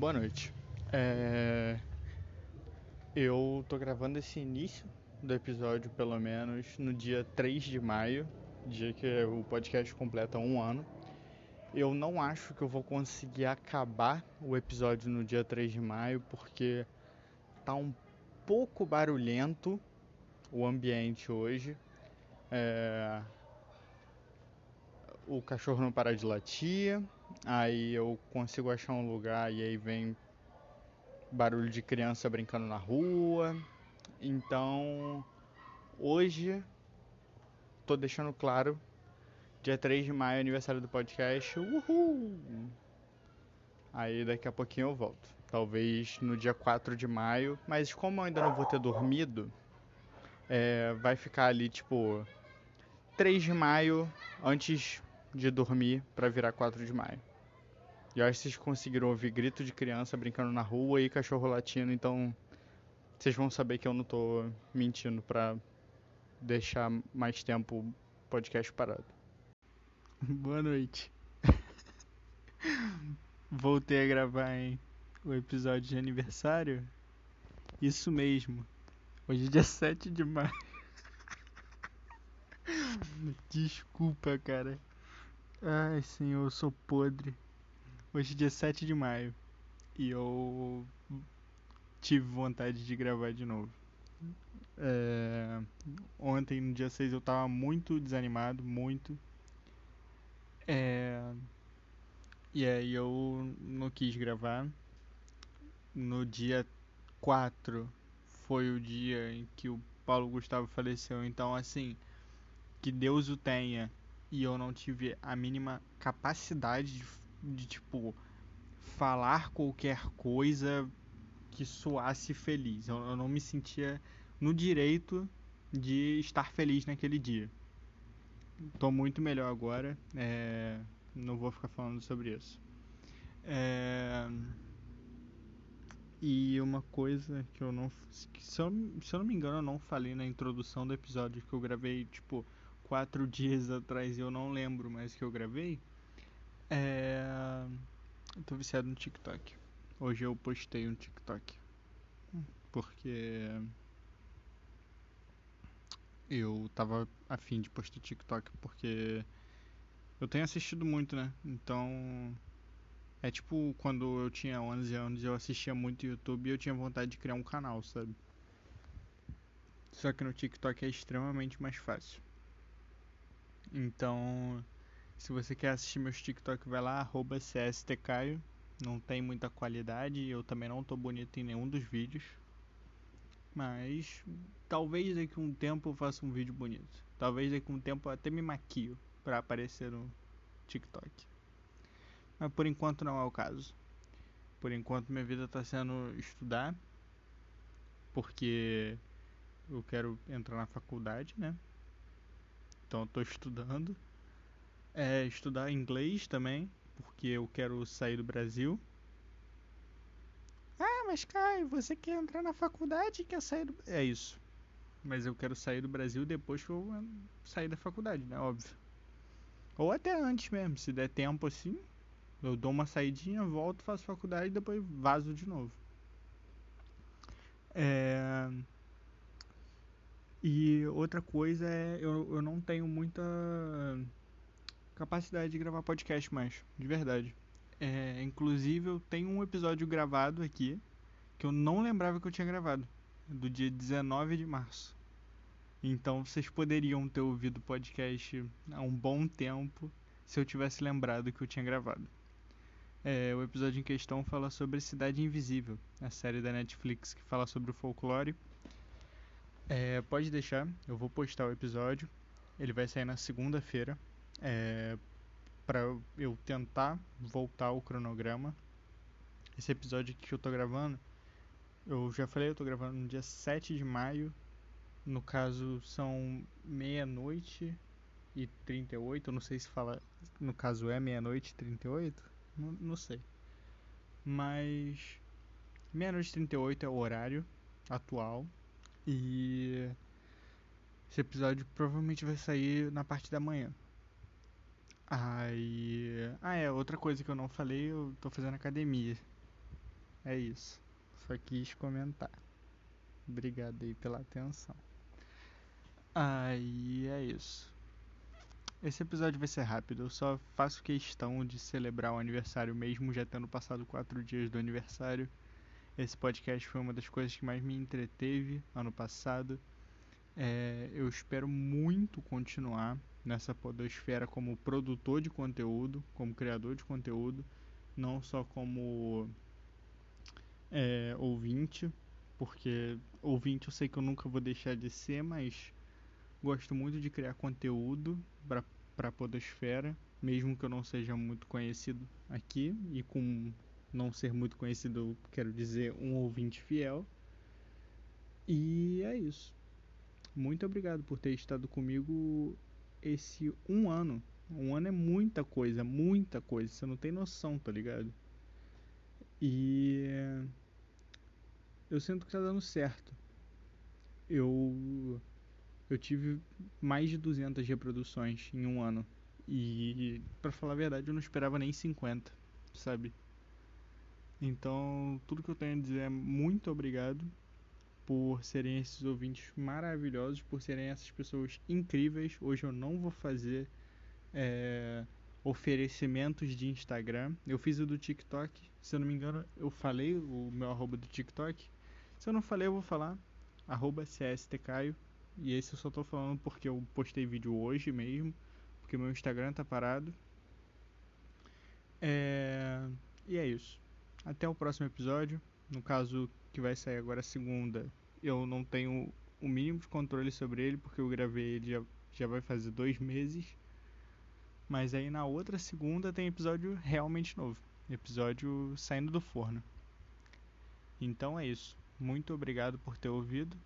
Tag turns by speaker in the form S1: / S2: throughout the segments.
S1: Boa noite. É... Eu tô gravando esse início do episódio, pelo menos, no dia 3 de maio, dia que o podcast completa um ano. Eu não acho que eu vou conseguir acabar o episódio no dia 3 de maio, porque tá um pouco barulhento o ambiente hoje. É... O cachorro não para de latir, aí eu consigo achar um lugar e aí vem barulho de criança brincando na rua. Então, hoje tô deixando claro, dia 3 de maio, aniversário do podcast. Uhul! Aí daqui a pouquinho eu volto. Talvez no dia 4 de maio, mas como eu ainda não vou ter dormido, é, vai ficar ali tipo 3 de maio antes de dormir para virar 4 de maio. Que vocês conseguiram ouvir grito de criança brincando na rua e cachorro latindo, então vocês vão saber que eu não tô mentindo pra deixar mais tempo o podcast parado. Boa noite. Voltei a gravar hein, o episódio de aniversário. Isso mesmo. Hoje é dia 7 de maio. Desculpa, cara. Ai, senhor, eu sou podre. Hoje é dia 7 de maio. E eu tive vontade de gravar de novo. É... Ontem, no dia 6, eu tava muito desanimado, muito. É... E aí eu não quis gravar. No dia 4 foi o dia em que o Paulo Gustavo faleceu. Então, assim, que Deus o tenha. E eu não tive a mínima capacidade de, de tipo, falar qualquer coisa que soasse feliz. Eu, eu não me sentia no direito de estar feliz naquele dia. Tô muito melhor agora. É, não vou ficar falando sobre isso. É, e uma coisa que eu não. Que se, eu, se eu não me engano, eu não falei na introdução do episódio que eu gravei, tipo, quatro dias atrás e eu não lembro mais que eu gravei. É. Eu tô viciado no TikTok. Hoje eu postei um TikTok. Porque. Eu tava afim de postar TikTok porque. Eu tenho assistido muito, né? Então. É tipo quando eu tinha 11 anos eu assistia muito YouTube e eu tinha vontade de criar um canal, sabe? Só que no TikTok é extremamente mais fácil. Então, se você quer assistir meus TikTok, vai lá, arroba CSTCaio. Não tem muita qualidade, eu também não tô bonito em nenhum dos vídeos. Mas talvez daqui a um tempo eu faça um vídeo bonito. Talvez daqui a um tempo eu até me maquio para aparecer no TikTok. Mas por enquanto não é o caso. Por enquanto minha vida está sendo estudar. Porque eu quero entrar na faculdade, né? Então eu tô estudando. É, estudar inglês também, porque eu quero sair do Brasil. Ah, mas Caio, você quer entrar na faculdade e quer sair do. É isso. Mas eu quero sair do Brasil depois que eu sair da faculdade, né? Óbvio. Ou até antes mesmo, se der tempo assim. Eu dou uma saidinha, volto, faço faculdade e depois vazo de novo. É. E outra coisa é, eu, eu não tenho muita capacidade de gravar podcast mais, de verdade. É, inclusive eu tenho um episódio gravado aqui que eu não lembrava que eu tinha gravado, do dia 19 de março. Então vocês poderiam ter ouvido o podcast há um bom tempo se eu tivesse lembrado que eu tinha gravado. É, o episódio em questão fala sobre Cidade Invisível, a série da Netflix que fala sobre o folclore é, pode deixar, eu vou postar o episódio. Ele vai sair na segunda-feira. É, para eu tentar voltar ao cronograma. Esse episódio que eu tô gravando, eu já falei, eu tô gravando no dia 7 de maio. No caso, são meia-noite e 38. Eu não sei se fala. No caso, é meia-noite e 38. Não, não sei. Mas. Meia-noite e 38 é o horário atual. E esse episódio provavelmente vai sair na parte da manhã. Aí. Ah, é, outra coisa que eu não falei, eu tô fazendo academia. É isso. Só quis comentar. Obrigado aí pela atenção. Aí é isso. Esse episódio vai ser rápido. Eu só faço questão de celebrar o aniversário mesmo já tendo passado quatro dias do aniversário. Esse podcast foi uma das coisas que mais me entreteve ano passado. É, eu espero muito continuar nessa podosfera como produtor de conteúdo, como criador de conteúdo, não só como é, ouvinte, porque ouvinte eu sei que eu nunca vou deixar de ser, mas gosto muito de criar conteúdo para a podosfera, mesmo que eu não seja muito conhecido aqui e com não ser muito conhecido, quero dizer, um ouvinte fiel. E é isso. Muito obrigado por ter estado comigo esse um ano. Um ano é muita coisa, muita coisa. Você não tem noção, tá ligado? E eu sinto que tá dando certo. Eu eu tive mais de 200 reproduções em um ano. E para falar a verdade, eu não esperava nem 50, sabe? Então, tudo que eu tenho a dizer é muito obrigado por serem esses ouvintes maravilhosos, por serem essas pessoas incríveis. Hoje eu não vou fazer é, oferecimentos de Instagram. Eu fiz o do TikTok, se eu não me engano, eu falei o meu arroba do TikTok. Se eu não falei, eu vou falar arroba CSTCaio. E esse eu só tô falando porque eu postei vídeo hoje mesmo, porque meu Instagram tá parado. É... E é isso. Até o próximo episódio. No caso que vai sair agora segunda, eu não tenho o mínimo de controle sobre ele, porque eu gravei ele já, já vai fazer dois meses. Mas aí na outra segunda tem episódio realmente novo. Episódio saindo do forno. Então é isso. Muito obrigado por ter ouvido.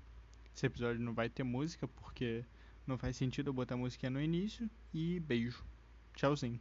S1: Esse episódio não vai ter música, porque não faz sentido eu botar música no início. E beijo. Tchauzinho.